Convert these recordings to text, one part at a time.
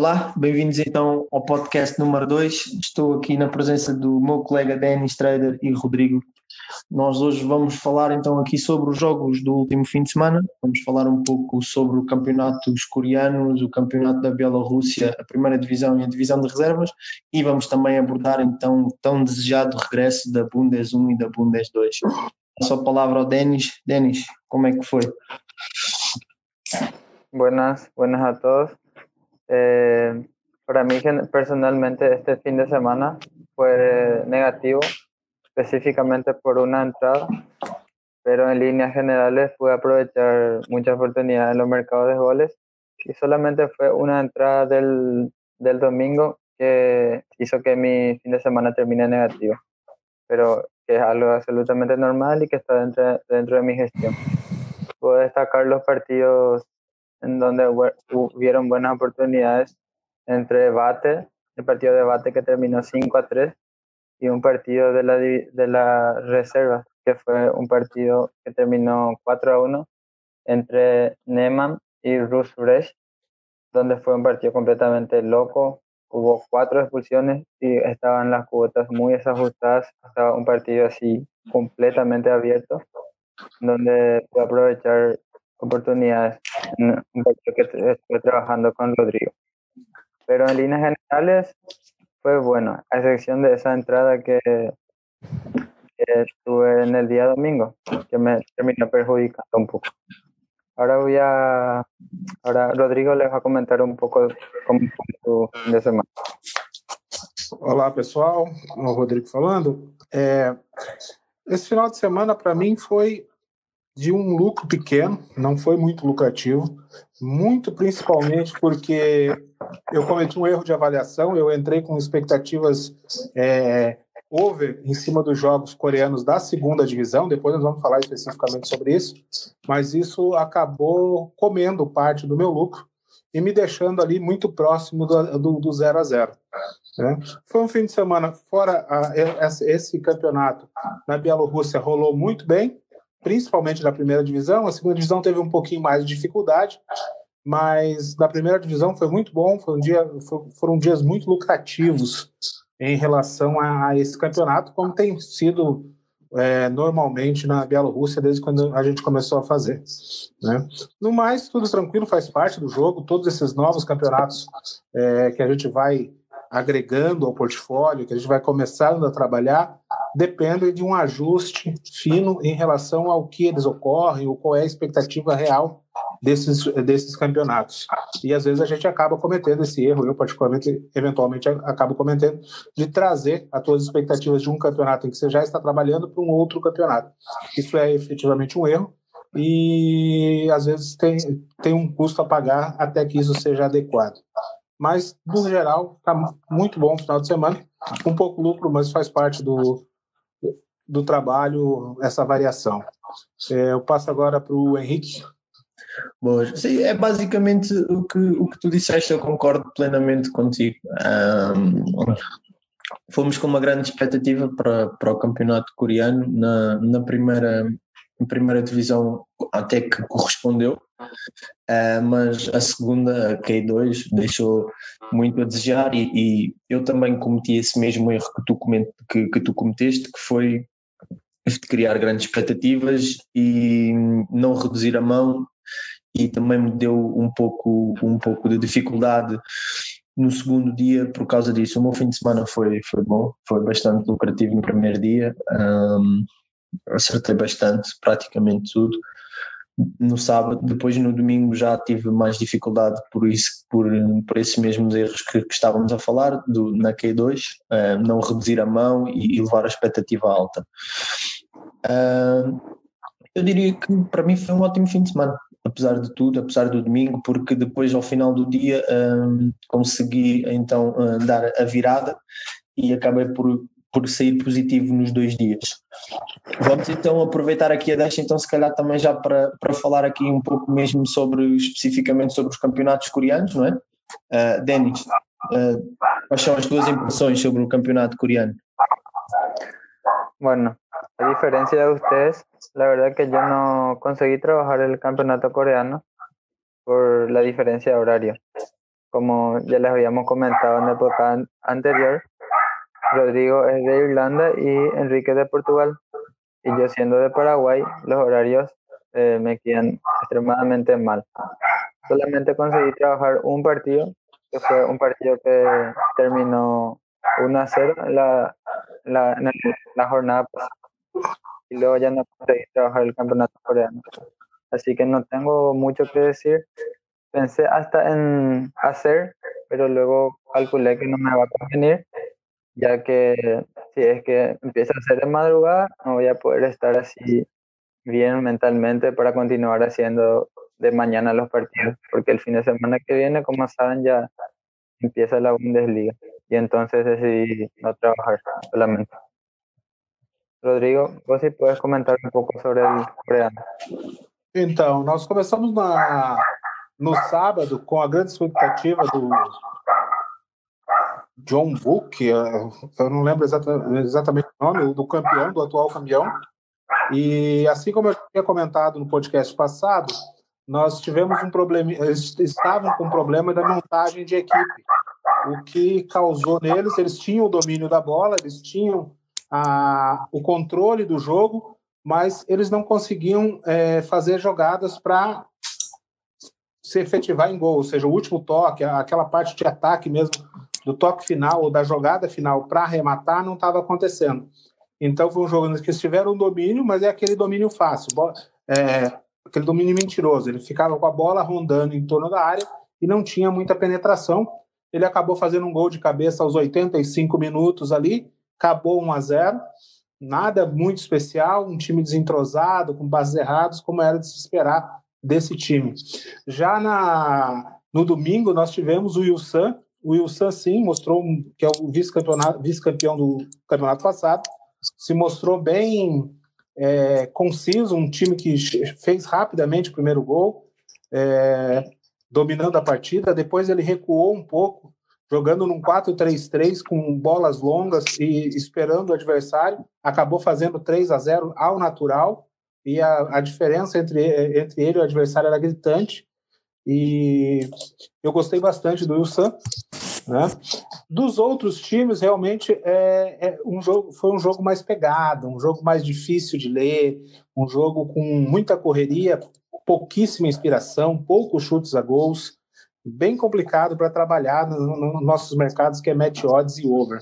Olá, bem-vindos então ao podcast número 2. Estou aqui na presença do meu colega Denis Trader e Rodrigo. Nós hoje vamos falar então aqui sobre os jogos do último fim de semana. Vamos falar um pouco sobre o campeonato dos coreanos, o campeonato da Bielorrússia, a primeira divisão e a divisão de reservas e vamos também abordar então o tão desejado regresso da Bundes 1 e da Bundes 2. Passo a palavra ao Denis. Denis, como é que foi? Buenas, buenas a todos. Eh, para mí personalmente este fin de semana fue negativo, específicamente por una entrada, pero en líneas generales pude aprovechar muchas oportunidades en los mercados de goles y solamente fue una entrada del, del domingo que hizo que mi fin de semana termine negativo, pero que es algo absolutamente normal y que está dentro, dentro de mi gestión. Puedo destacar los partidos en donde hubieron buenas oportunidades entre Bate, el partido de Bate que terminó 5 a 3, y un partido de la, de la reserva, que fue un partido que terminó 4 a 1 entre Neman y Rus Fresh, donde fue un partido completamente loco. Hubo cuatro expulsiones y estaban las cuotas muy desajustadas. Estaba un partido así completamente abierto, donde pude aprovechar oportunidades un que estoy trabajando con Rodrigo. Pero en líneas generales fue bueno, a excepción de esa entrada que, que tuve en el día domingo, que me terminó perjudicando un poco. Ahora voy a. Ahora Rodrigo les va a comentar um pouco como foi o de semana. Olá, pessoal. O Rodrigo falando. É, esse final de semana, para mim, foi de um lucro pequeno, não foi muito lucrativo, muito principalmente porque eu cometi um erro de avaliação, eu entrei com expectativas é, over em cima dos jogos coreanos da segunda divisão, depois nós vamos falar especificamente sobre isso, mas isso acabou comendo parte do meu lucro e me deixando ali muito próximo do, do, do zero a zero. Né? Foi um fim de semana fora a, esse campeonato na Bielorrússia rolou muito bem, principalmente na primeira divisão. A segunda divisão teve um pouquinho mais de dificuldade, mas na primeira divisão foi muito bom. Foi um dia, foram dias muito lucrativos em relação a, a esse campeonato, como tem sido é, normalmente na Bielorrússia desde quando a gente começou a fazer. Né? No mais, tudo tranquilo, faz parte do jogo. Todos esses novos campeonatos é, que a gente vai agregando ao portfólio, que a gente vai começando a trabalhar, dependem de um ajuste fino em relação ao que eles ocorrem, ou qual é a expectativa real desses, desses campeonatos. E às vezes a gente acaba cometendo esse erro, eu particularmente, eventualmente, acabo cometendo, de trazer as suas expectativas de um campeonato em que você já está trabalhando para um outro campeonato. Isso é efetivamente um erro, e às vezes tem, tem um custo a pagar até que isso seja adequado. Mas, no geral, está muito bom o final de semana. Um pouco lucro, mas faz parte do, do trabalho essa variação. É, eu passo agora para o Henrique. Boa. Sim, é basicamente o que, o que tu disseste, eu concordo plenamente contigo. Um, fomos com uma grande expectativa para, para o campeonato coreano na, na primeira, na primeira divisão, até que correspondeu. Uh, mas a segunda, a K2, deixou muito a desejar e, e, eu também cometi esse mesmo erro que tu, coment, que, que tu cometeste, que foi de criar grandes expectativas e não reduzir a mão e também me deu um pouco, um pouco de dificuldade no segundo dia por causa disso. O meu fim de semana foi, foi bom, foi bastante lucrativo no primeiro dia, um, acertei bastante, praticamente tudo no sábado, depois no domingo já tive mais dificuldade por isso, por, por esses mesmos erros que, que estávamos a falar do, na Q2, uh, eh, não reduzir a mão e, e levar a expectativa alta. Uh, eu diria que para mim foi um ótimo fim de semana, apesar de tudo, apesar do domingo, porque depois ao final do dia uh, consegui então dar a virada e acabei por por sair positivo nos dois dias. Vamos então aproveitar aqui a deixa, então se calhar também já para, para falar aqui um pouco mesmo sobre, especificamente sobre os campeonatos coreanos, não é? Uh, Denis, uh, quais são as tuas impressões sobre o campeonato coreano? Bueno, a diferencia de ustedes, la verdad que yo no conseguí trabajar el campeonato coreano por la diferencia de horario. como ya les habíamos comentado en época anterior, Rodrigo es de Irlanda y Enrique de Portugal. Y yo siendo de Paraguay, los horarios eh, me quedan extremadamente mal. Solamente conseguí trabajar un partido, que fue un partido que terminó 1 a 0 en la, la, en la jornada pasada. Y luego ya no conseguí trabajar el campeonato coreano. Así que no tengo mucho que decir. Pensé hasta en hacer, pero luego calculé que no me va a convenir, ya que si es que empieza a hacer de madrugada, no voy a poder estar así bien mentalmente para continuar haciendo de mañana los partidos, porque el fin de semana que viene, como saben, ya empieza la Bundesliga y entonces decidí no trabajar solamente. Rodrigo, vos sí puedes comentar um pouco sobre o coreano. Então, nós começamos na, no sábado com a grande expectativa do John Book, eu não lembro exatamente, exatamente o nome, do campeão, do atual campeão. E assim como eu tinha comentado no podcast passado, nós tivemos um problema, eles estavam com um problema da montagem de equipe, o que causou neles, eles tinham o domínio da bola, eles tinham a, o controle do jogo, mas eles não conseguiam é, fazer jogadas para se efetivar em gol, ou seja, o último toque, aquela parte de ataque mesmo, do toque final ou da jogada final para arrematar, não estava acontecendo. Então foi um jogo que eles tiveram um domínio, mas é aquele domínio fácil, é, aquele domínio mentiroso. Ele ficava com a bola rondando em torno da área e não tinha muita penetração. Ele acabou fazendo um gol de cabeça aos 85 minutos ali, acabou 1 a 0 nada muito especial, um time desentrosado, com bases erradas, como era de se esperar desse time. Já na, no domingo, nós tivemos o Wilson. O Wilson, sim, mostrou que é o vice-campeão vice do campeonato passado, se mostrou bem é, conciso, um time que fez rapidamente o primeiro gol, é, dominando a partida. Depois ele recuou um pouco, jogando num 4-3-3 com bolas longas e esperando o adversário, acabou fazendo 3 a 0 ao natural. E a, a diferença entre, entre ele e o adversário era gritante e eu gostei bastante do Wilson, né? Dos outros times, realmente é, é, um jogo, foi um jogo mais pegado, um jogo mais difícil de ler, um jogo com muita correria, pouquíssima inspiração, poucos chutes a gols bem complicado para trabalhar nos no nossos mercados, que é match odds e over.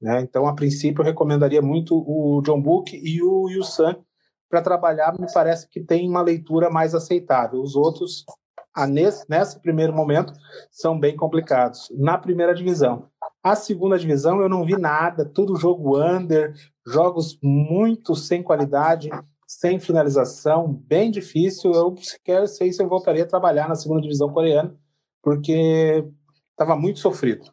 Né? Então, a princípio, eu recomendaria muito o John Book e o Yusan para trabalhar, me parece que tem uma leitura mais aceitável. Os outros, nesse, nesse primeiro momento, são bem complicados. Na primeira divisão. A segunda divisão, eu não vi nada, tudo jogo under, jogos muito sem qualidade, sem finalização, bem difícil. Eu sequer sei se eu voltaria a trabalhar na segunda divisão coreana, porque estava muito sofrido.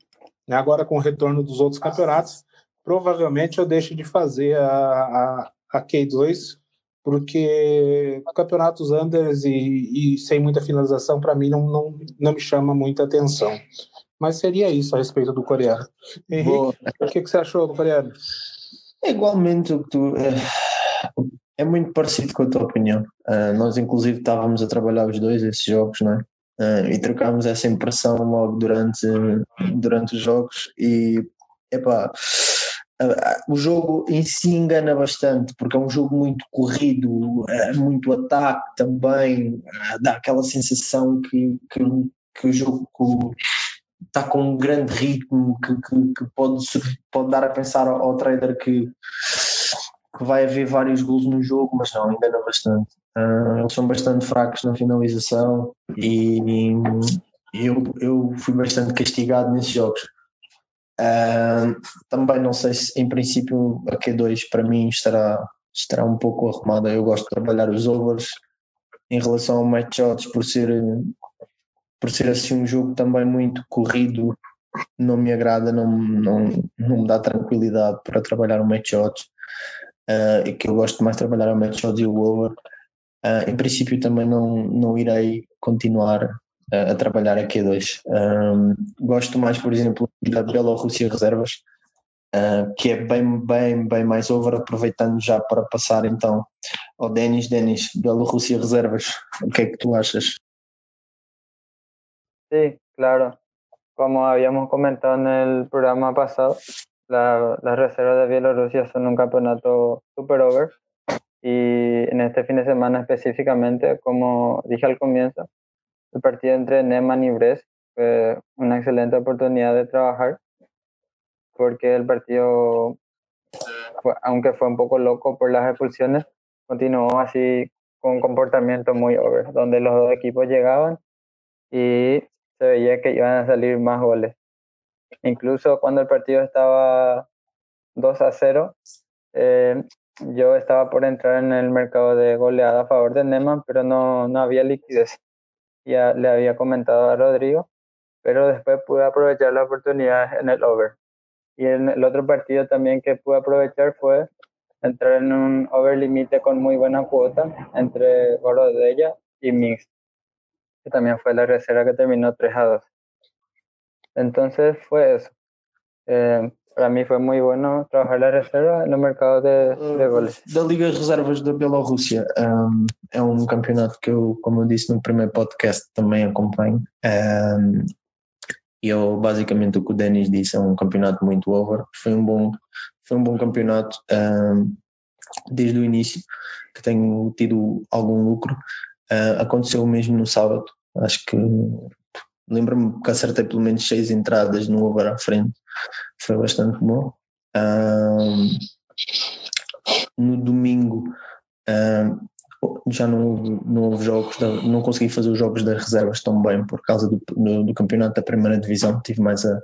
Agora, com o retorno dos outros campeonatos, provavelmente eu deixo de fazer a, a, a K2, porque campeonatos unders e, e sem muita finalização, para mim, não, não, não me chama muita atenção. Mas seria isso a respeito do coreano. Henrique, o que, que você achou do coreano? É igualmente o que tu. É, é muito parecido com a tua opinião. Uh, nós, inclusive, estávamos a trabalhar os dois esses jogos, não é? uh, e trocámos essa impressão logo durante, durante os jogos e epá, o jogo em si engana bastante porque é um jogo muito corrido, uh, muito ataque também, dá aquela sensação que, que, que o jogo está com um grande ritmo que, que, que, pode, pode dar a pensar ao, ao trader que, que vai haver vários gols no jogo, mas não, engana bastante. Uh, eles são bastante fracos na finalização e eu, eu fui bastante castigado nesses jogos. Uh, também não sei se em princípio a Q2 para mim estará, estará um pouco arrumada. Eu gosto de trabalhar os overs em relação ao match shots por ser, por ser assim um jogo também muito corrido. Não me agrada, não, não, não me dá tranquilidade para trabalhar o match shots. Uh, e que eu gosto mais de trabalhar o match shots e o over Uh, em princípio também não, não irei continuar a trabalhar aqui dois. Um, gosto mais, por exemplo, da Bielorrússia Reservas, uh, que é bem, bem, bem mais over, aproveitando já para passar então ao Denis. Denis, Bielorrússia Reservas, o que é que tu achas? Sí, claro. como habíamos comentado en el programa pasado, la, las reservas de Bielorrusia son un campeonato super over y en este fin de semana específicamente, como dije al comienzo, el partido entre Neman y Brest fue una excelente oportunidad de trabajar porque el partido, aunque fue un poco loco por las expulsiones, continuó así con un comportamiento muy over, donde los dos equipos llegaban y se veía que iban a salir más goles. Incluso cuando el partido estaba 2 a 0, eh, yo estaba por entrar en el mercado de goleada a favor de Neman, pero no, no había liquidez. Ya le había comentado a Rodrigo, pero después pude aprovechar la oportunidad en el over. Y en el otro partido también que pude aprovechar fue entrar en un over límite con muy buena cuota entre Gorodella y Mix, que también fue la reserva que terminó 3 a 2. Entonces fue eso. Eh, para mim foi muito bueno trabalhar na reserva no mercado de, de goles. Da Liga Reservas da Bielorrússia, um, é um campeonato que eu, como eu disse no primeiro podcast, também acompanho. Um, e eu, basicamente, o que o Denis disse é um campeonato muito over. Foi um bom, foi um bom campeonato um, desde o início, que tenho tido algum lucro. Uh, aconteceu mesmo no sábado, acho que lembro-me que acertei pelo menos seis entradas no over à frente, foi bastante bom. Um, no domingo um, já não houve, não houve jogos, não consegui fazer os jogos das reservas tão bem por causa do, do, do campeonato da primeira divisão, tive mais a,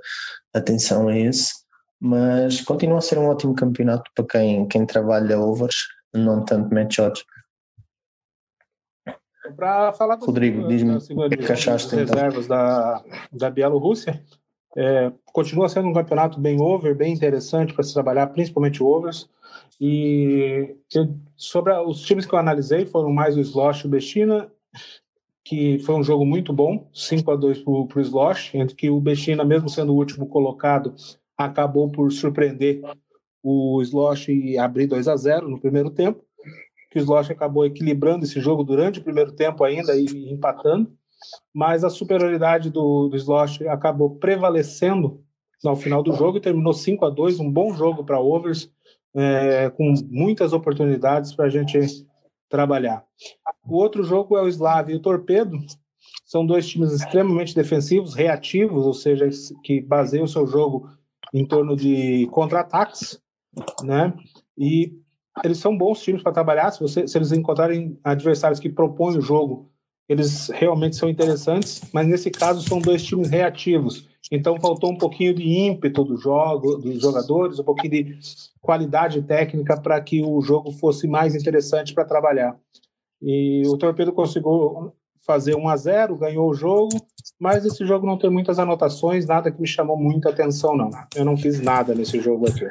atenção a esse, mas continua a ser um ótimo campeonato para quem, quem trabalha overs, não tanto match odds. Para falar Rodrigo, diz-me o que achaste então. reservas da, da Bielorrússia, é, continua sendo um campeonato bem over, bem interessante para se trabalhar, principalmente overs. E eu, sobre os times que eu analisei foram mais o Slosh e o Bestina, que foi um jogo muito bom, 5 a 2 para o Slosh, entre que o Bestina, mesmo sendo o último colocado, acabou por surpreender o Slosh e abrir 2 a 0 no primeiro tempo que o Slosh acabou equilibrando esse jogo durante o primeiro tempo ainda e empatando, mas a superioridade do, do Slosh acabou prevalecendo no final do jogo e terminou 5 a 2 um bom jogo para overs, é, com muitas oportunidades para a gente trabalhar. O outro jogo é o Slav e o Torpedo, são dois times extremamente defensivos, reativos, ou seja, que baseiam o seu jogo em torno de contra-ataques, né? E eles são bons times para trabalhar. Se, você, se eles encontrarem adversários que propõem o jogo, eles realmente são interessantes. Mas nesse caso são dois times reativos. Então faltou um pouquinho de ímpeto do jogo, dos jogadores, um pouquinho de qualidade técnica para que o jogo fosse mais interessante para trabalhar. E o Torpedo conseguiu fazer 1 a 0, ganhou o jogo, mas esse jogo não tem muitas anotações, nada que me chamou muita atenção não. Eu não fiz nada nesse jogo aqui.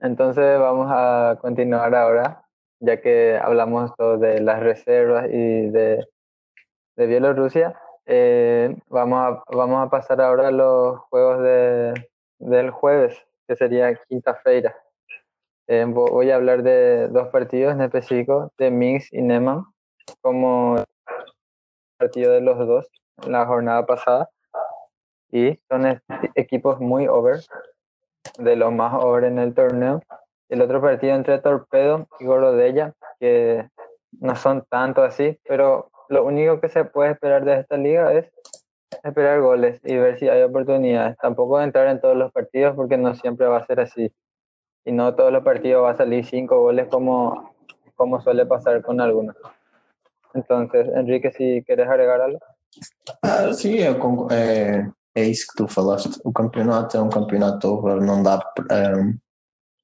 Entonces vamos a continuar ahora, ya que hablamos todo de las reservas y de, de Bielorrusia. Eh, vamos, a, vamos a pasar ahora a los juegos de, del jueves, que sería quinta-feira. Eh, voy a hablar de dos partidos en específico, de Minsk y Neman, como partido de los dos la jornada pasada. Y son equipos muy over, de los más over en el torneo. El otro partido entre Torpedo y Gorodella, que no son tanto así, pero lo único que se puede esperar de esta liga es esperar goles y ver si hay oportunidades. Tampoco entrar en todos los partidos porque no siempre va a ser así. Y no todos los partidos va a salir cinco goles como, como suele pasar con algunos. Entonces, Enrique, si quieres agregar algo. Ah, sí, é isso que tu falaste. O campeonato é um campeonato over, não dá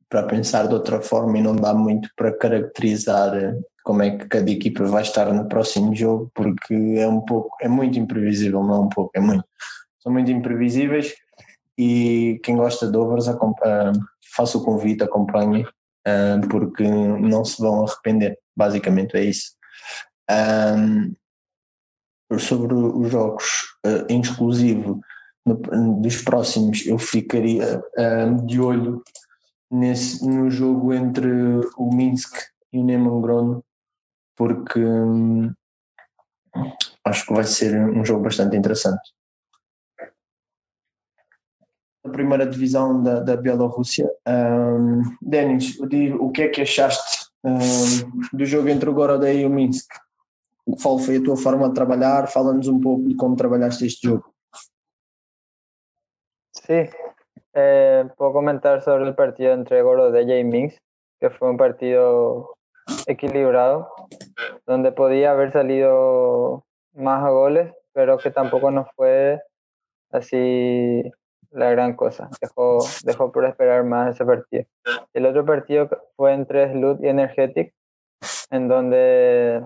para pensar de outra forma e não dá muito para caracterizar como é que cada equipa vai estar no próximo jogo, porque é um pouco, é muito imprevisível, não é um pouco, é muito. São muito imprevisíveis e quem gosta de overs faça o convite, acompanhe, porque não se vão arrepender, basicamente é isso. Um, sobre os jogos em exclusivo, dos próximos, eu ficaria de olho nesse, no jogo entre o Minsk e o Neman porque um, acho que vai ser um jogo bastante interessante. A primeira divisão da, da Bielorrússia. Um, Denis, o que é que achaste um, do jogo entre o Goroda e o Minsk? Qual foi a tua forma de trabalhar? Fala-nos um pouco de como trabalhaste este jogo. Sí, eh, puedo comentar sobre el partido entre Gorodella y Minsk, que fue un partido equilibrado, donde podía haber salido más goles, pero que tampoco nos fue así la gran cosa. Dejó, dejó por esperar más ese partido. El otro partido fue entre Slut y Energetic, en donde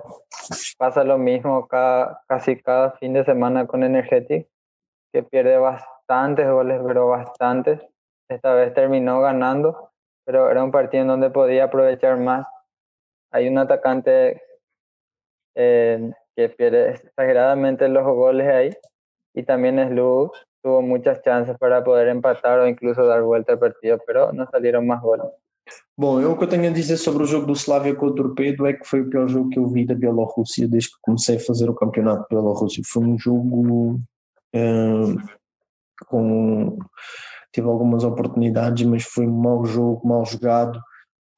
pasa lo mismo casi cada fin de semana con Energetic, que pierde bastantes goles, pero bastantes. Esta vez terminó ganando, pero era un partido en donde podía aprovechar más. Hay un atacante eh, que pierde exageradamente los goles ahí, y también Slut tuvo muchas chances para poder empatar ou incluso dar volta ao partido, pero não saíram mais gols. Bom, eu o que eu tenho a dizer sobre o jogo do Slavia com o Torpedo é que foi o pior jogo que eu vi da Bielorrússia desde que comecei a fazer o campeonato da Bielorrússia. Foi um jogo uh, com. Teve algumas oportunidades, mas foi um mau jogo, mal jogado.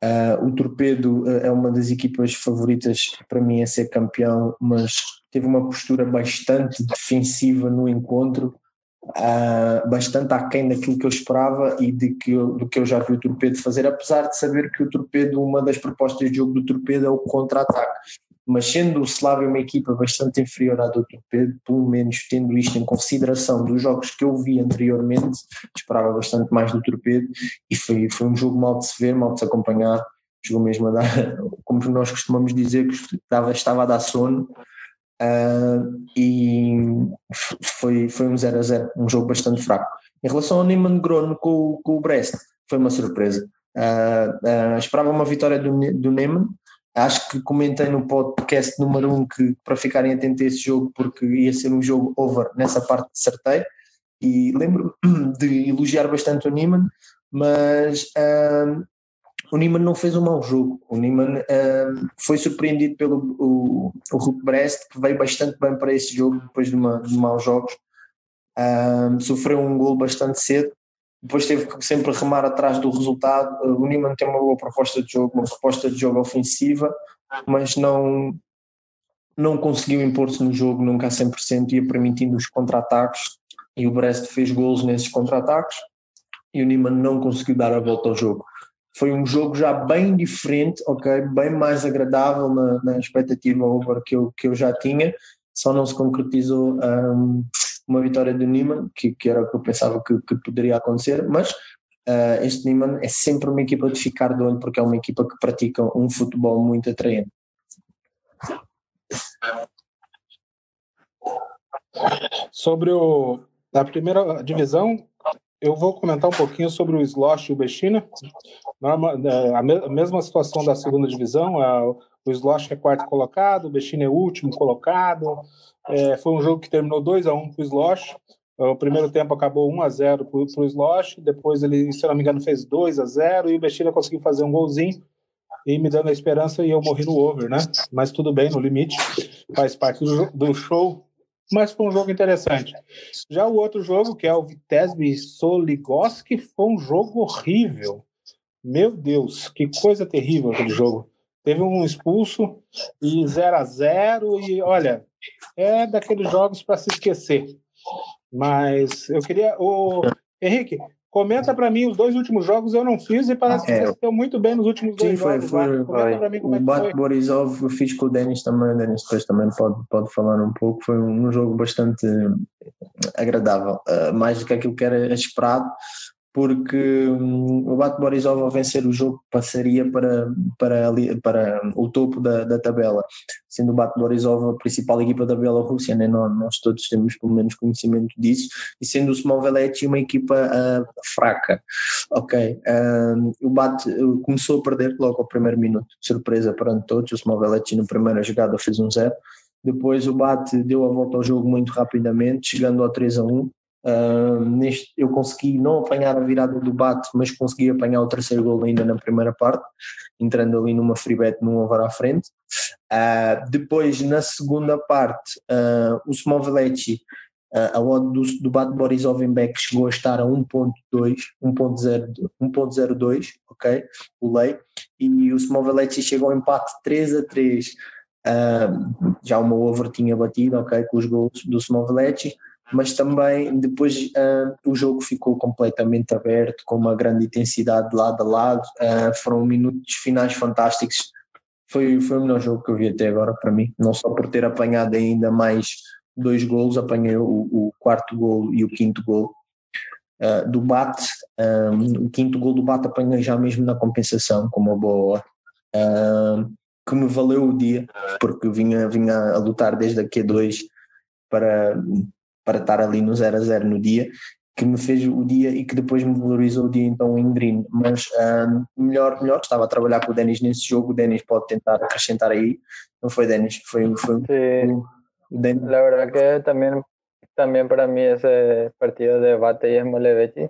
Uh, o Torpedo uh, é uma das equipas favoritas para mim a ser campeão, mas teve uma postura bastante defensiva no encontro uh, bastante aquém daquilo que eu esperava e de que eu, do que eu já vi o Torpedo fazer, apesar de saber que o Torpedo, uma das propostas de jogo do Torpedo é o contra-ataque. Mas sendo o Slavia uma equipa bastante inferior à do Torpedo, pelo menos tendo isto em consideração dos jogos que eu vi anteriormente, esperava bastante mais do Torpedo e foi, foi um jogo mal de se ver, mal de se acompanhar. Jogou mesmo a dar, como nós costumamos dizer, que estava, estava a dar sono Uh, e foi, foi um 0 a 0, um jogo bastante fraco. Em relação ao Neyman Grono com, com o Brest, foi uma surpresa. Uh, uh, esperava uma vitória do, do Neyman. Acho que comentei no podcast número 1 um que para ficarem atentos a esse jogo, porque ia ser um jogo over nessa parte de sorteio. E lembro de elogiar bastante o Neyman, mas o Neyman não fez um mau jogo. O Neyman uh, foi surpreendido pelo o, o Hulk Brest, que veio bastante bem para esse jogo depois de, uma, de maus jogos. Uh, sofreu um gol bastante cedo, depois teve que sempre remar atrás do resultado. Uh, o Neyman tem uma boa proposta de jogo, uma proposta de jogo ofensiva, mas não, não conseguiu impor-se no jogo nunca a 100%, ia permitindo os contra-ataques. E o Brest fez gols nesses contra-ataques e o Neyman não conseguiu dar a volta ao jogo. Foi um jogo já bem diferente, ok, bem mais agradável na, na expectativa over que eu, que eu já tinha, só não se concretizou um, uma vitória do Neyman, que, que era o que eu pensava que, que poderia acontecer, mas uh, este Neyman é sempre uma equipa de ficar de olho, porque é uma equipa que pratica um futebol muito atraente. Sobre o, a primeira divisão, eu vou comentar um pouquinho sobre o Slosh e o Bechina. É, a mesma situação da segunda divisão, o Slosh é quarto colocado, o Bechina é último colocado. É, foi um jogo que terminou 2 a 1 para o Slosh. O primeiro tempo acabou 1 a 0 para o Slosh, depois ele, se não me engano, fez 2 a 0 e o Bechina conseguiu fazer um golzinho e me dando a esperança e eu morri no over, né? Mas tudo bem, no limite, faz parte do, do show mas foi um jogo interessante. Já o outro jogo, que é o Vitesby Soligoski, foi um jogo horrível. Meu Deus, que coisa terrível aquele jogo. Teve um expulso e 0 a 0 e olha, é daqueles jogos para se esquecer. Mas eu queria o Henrique, Comenta para mim os dois últimos jogos eu não fiz e parece que é, você deu muito bem nos últimos dois sim, foi, jogos. Foi, Comenta para mim como o é que foi. Borisov eu fiz com o Denis também, o Denis depois também pode, pode falar um pouco. Foi um, um jogo bastante agradável, uh, mais do que aquilo que era esperado porque hum, o Bate Borisov ao vencer o jogo passaria para, para, ali, para o topo da, da tabela, sendo o Bate Borisov a principal equipa da Bielorrússia, né? nós, nós todos temos pelo menos conhecimento disso, e sendo o Small uma equipa uh, fraca. Ok, uh, o Bate começou a perder logo ao primeiro minuto, surpresa perante todos, o Small na primeira jogada fez um zero, depois o Bate deu a volta ao jogo muito rapidamente, chegando ao 3 a 1, Uh, neste, eu consegui não apanhar a virada do bate, mas consegui apanhar o terceiro gol ainda na primeira parte, entrando ali numa free bet num over à frente. Uh, depois, na segunda parte, uh, o Smoveleci, a odd do, do bate Boris Ovenbeck chegou a estar a 1.2, 1.02, ok? O lei, e o Smoveleci chegou ao empate 3 a 3. já uma over tinha batido, ok? Com os gols do Smoveleci mas também depois uh, o jogo ficou completamente aberto, com uma grande intensidade de lado a lado. Uh, foram minutos finais fantásticos. Foi, foi o melhor jogo que eu vi até agora para mim, não só por ter apanhado ainda mais dois golos, apanhei o, o quarto gol e o quinto gol. Uh, do bate, um, o quinto gol do bate apanhei já mesmo na compensação, com uma boa hora, que me valeu o dia, porque vinha, vinha a lutar desde a Q2 para, para estar ali no 0 a 0 no dia, que me fez o dia e que depois me valorizou o dia então em green. Mas um, melhor, melhor, estava a trabalhar com o Denis nesse jogo, o Denis pode tentar acrescentar aí. Não foi Denis, foi, foi o, o Denis. La verdad que también, también para mí ese partido de Bate y Smolevechi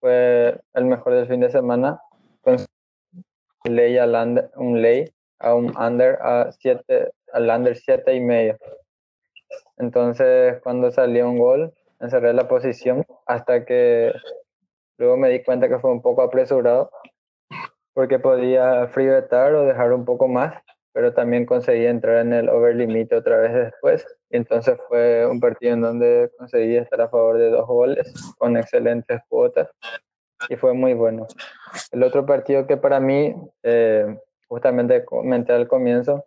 fue el mejor del fin de semana. Con ley al under, un ley a un under a 7 al under 7 y medio. Entonces, cuando salió un gol, encerré la posición hasta que luego me di cuenta que fue un poco apresurado porque podía freebetar o dejar un poco más, pero también conseguí entrar en el over limit otra vez después. Y entonces fue un partido en donde conseguí estar a favor de dos goles con excelentes cuotas y fue muy bueno. El otro partido que para mí, eh, justamente comenté al comienzo,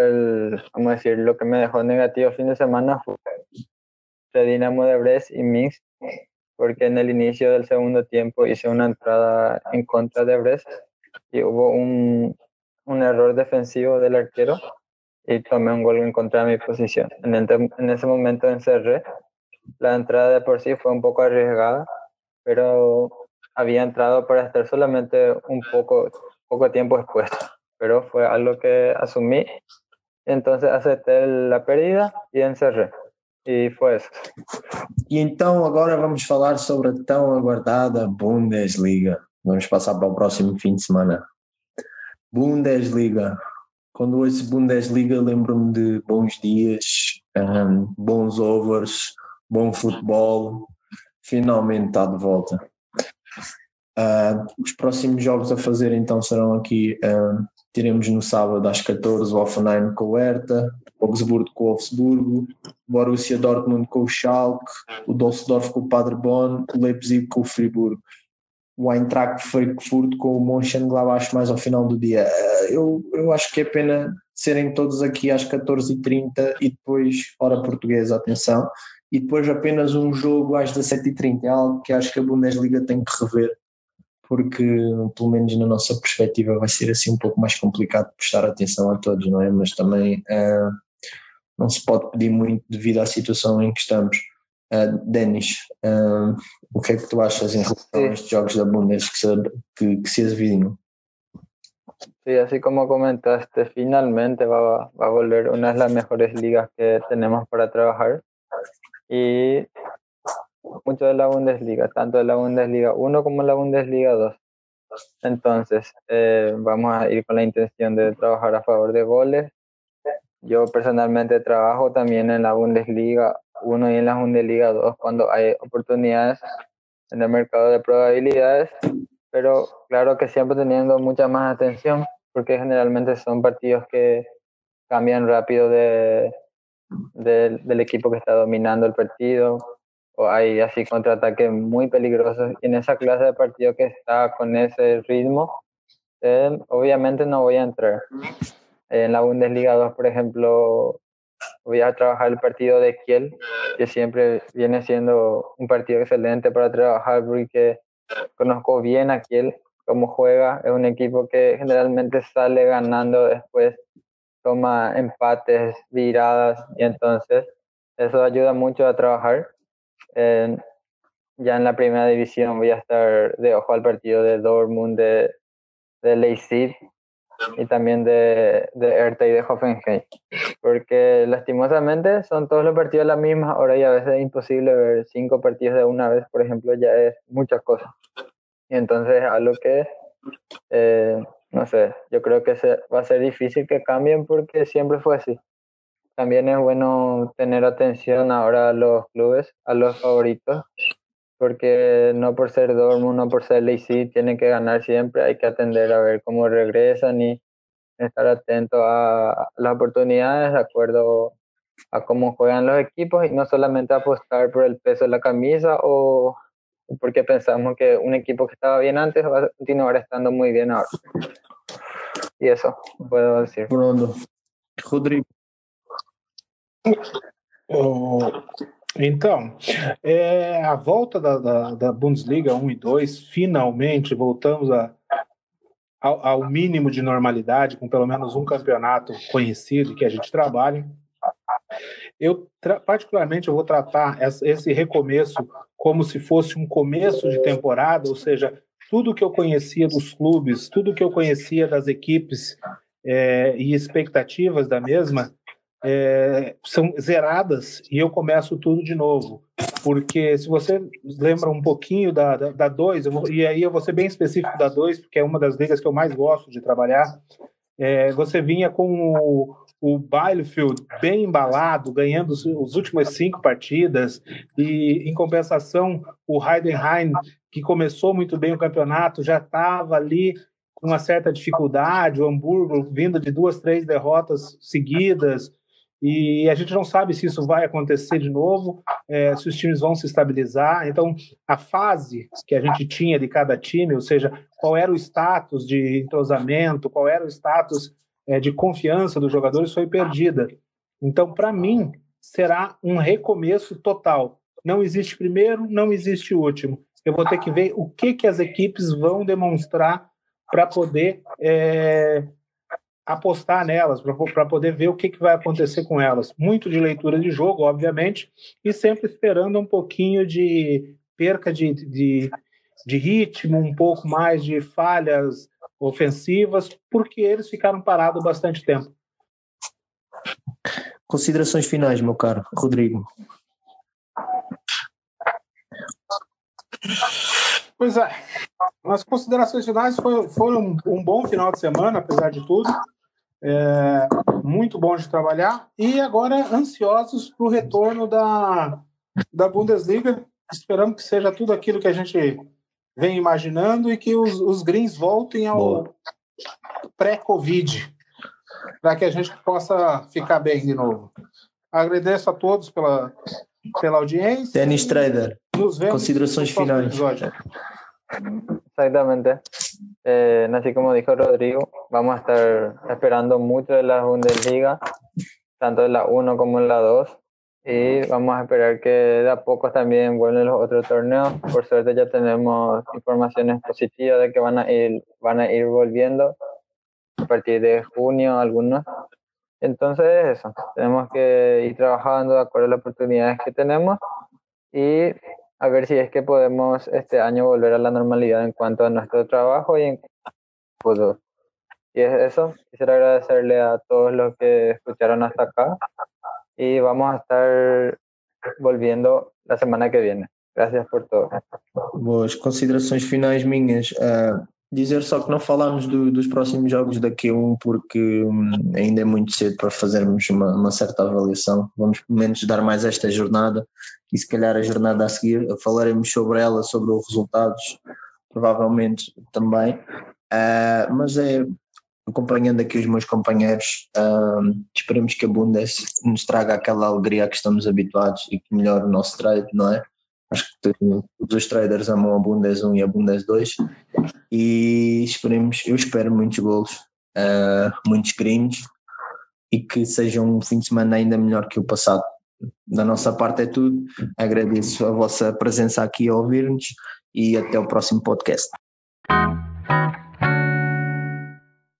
el, vamos a decir, lo que me dejó negativo fin de semana fue el Dinamo de Brest y Mix, porque en el inicio del segundo tiempo hice una entrada en contra de Brest y hubo un, un error defensivo del arquero y tomé un gol en contra de mi posición. En, en ese momento encerré. La entrada de por sí fue un poco arriesgada, pero había entrado para estar solamente un poco, poco tiempo expuesto. Pero fue algo que asumí Entonces aceptei a perda e encerrei. E foi isso. E então agora vamos falar sobre a tão aguardada Bundesliga. Vamos passar para o próximo fim de semana. Bundesliga. Quando ouço Bundesliga lembro-me de bons dias, um, bons overs, bom futebol. Finalmente está de volta. Uh, os próximos jogos a fazer então serão aqui Teremos no sábado às 14 o Offenheim com o Hertha, Augsburgo com o Wolfsburgo, Borussia Dortmund com o Schalke, o Düsseldorf com o Paderborn, o Leipzig com o Friburgo. O Eintracht Frankfurt com o Mönchengladbach mais ao final do dia. Eh, eu, eu acho que é pena serem todos aqui às 14h30 e depois, hora portuguesa, atenção, e depois apenas um jogo às 17h30. É algo que acho que a Bundesliga tem que rever porque pelo menos na nossa perspectiva vai ser assim um pouco mais complicado prestar atenção a todos, não é? Mas também uh, não se pode pedir muito devido à situação em que estamos. Uh, Denis, uh, o que é que tu achas em relação sí. a estes jogos da Bundes que se, que, que se avizinham? Sí, así como comentaste, finalmente va, va a volver una de las mejores ligas que tenemos para trabajar. Y mucho de la Bundesliga, tanto de la Bundesliga 1 como la Bundesliga 2. Entonces, eh, vamos a ir con la intención de trabajar a favor de goles. Yo personalmente trabajo también en la Bundesliga 1 y en la Bundesliga 2 cuando hay oportunidades en el mercado de probabilidades, pero claro que siempre teniendo mucha más atención porque generalmente son partidos que cambian rápido de, de, del equipo que está dominando el partido o hay así contraataques muy peligrosos. Y en esa clase de partido que está con ese ritmo, obviamente no voy a entrar. En la Bundesliga 2, por ejemplo, voy a trabajar el partido de Kiel, que siempre viene siendo un partido excelente para trabajar porque conozco bien a Kiel, cómo juega, es un equipo que generalmente sale ganando después, toma empates, viradas y entonces eso ayuda mucho a trabajar ya en la primera división voy a estar de ojo al partido de Dortmund, de, de Leipzig, y también de, de y de Hoffenheim. Porque lastimosamente son todos los partidos a la misma hora y a veces es imposible ver cinco partidos de una vez, por ejemplo, ya es muchas cosas. Y entonces algo que, eh, no sé, yo creo que se, va a ser difícil que cambien porque siempre fue así. También es bueno tener atención ahora a los clubes, a los favoritos, porque no por ser Dortmund, no por ser Leipzig, tienen que ganar siempre, hay que atender a ver cómo regresan y estar atento a las oportunidades de acuerdo a cómo juegan los equipos y no solamente apostar por el peso de la camisa o porque pensamos que un equipo que estaba bien antes va a continuar estando muy bien ahora. E isso, puedo decir. Pronto. Então, é, a volta da, da, da, Bundesliga 1 e 2, finalmente voltamos a, ao, ao, mínimo de normalidade, com pelo menos um campeonato conhecido que a gente trabalha. Eu, particularmente, eu vou tratar esse recomeço como se fosse um começo de temporada, ou seja, tudo que eu conhecia dos clubes, tudo que eu conhecia das equipes é, e expectativas da mesma é, são zeradas e eu começo tudo de novo. Porque se você lembra um pouquinho da 2, da, da e aí eu vou ser bem específico da 2, porque é uma das ligas que eu mais gosto de trabalhar, é, você vinha com o, o bem embalado, ganhando as últimas cinco partidas, e em compensação o Heidenheim, que começou muito bem o campeonato, já estava ali com uma certa dificuldade, o Hamburgo vindo de duas, três derrotas seguidas, e a gente não sabe se isso vai acontecer de novo, é, se os times vão se estabilizar. Então, a fase que a gente tinha de cada time, ou seja, qual era o status de entrosamento, qual era o status é, de confiança dos jogadores foi perdida. Então, para mim, será um recomeço total. Não existe primeiro, não existe último. Eu vou ter que ver o que, que as equipes vão demonstrar para poder é, apostar nelas, para poder ver o que, que vai acontecer com elas. Muito de leitura de jogo, obviamente, e sempre esperando um pouquinho de perca de, de, de ritmo, um pouco mais de falhas ofensivas, porque eles ficaram parados bastante tempo. Considerações finais, meu caro Rodrigo. Pois é, as considerações finais foram, foram um bom final de semana, apesar de tudo. É, muito bom de trabalhar e agora ansiosos para o retorno da, da Bundesliga. Esperamos que seja tudo aquilo que a gente vem imaginando e que os, os greens voltem ao pré-Covid, para que a gente possa ficar bem de novo. Agradeço a todos pela, pela audiência. Dennis Trader, nos vemos considerações finais. Exactamente. Eh, así como dijo Rodrigo, vamos a estar esperando mucho de la Bundesliga, tanto en la 1 como en la 2. Y vamos a esperar que de a poco también vuelven los otros torneos. Por suerte ya tenemos informaciones positivas de que van a ir, van a ir volviendo a partir de junio algunos. Entonces eso, tenemos que ir trabajando de acuerdo a las oportunidades que tenemos y a ver si es que podemos este año volver a la normalidad en cuanto a nuestro trabajo y en fútbol. Y es eso, quisiera agradecerle a todos los que escucharon hasta acá y vamos a estar volviendo la semana que viene. Gracias por todo. Boas considerações finais minhas. Uh, dizer só que não falámos do, dos próximos jogos da Q1 porque um, ainda é muito cedo para fazermos uma, uma, certa avaliação. Vamos pelo menos dar mais esta jornada e se calhar a jornada a seguir falaremos sobre ela, sobre os resultados, provavelmente também. Uh, mas é acompanhando aqui os meus companheiros, uh, esperemos que a Bundes nos traga aquela alegria que estamos habituados e que melhore o nosso trade, não é? Acho que todos os traders amam a Bundes 1 e a Bundes 2 e esperemos, eu espero muitos gols, uh, muitos greens e que seja um fim de semana ainda melhor que o passado. Da nossa parte é tudo. Agradeço a vossa presença aqui a ouvir-nos e até o próximo podcast.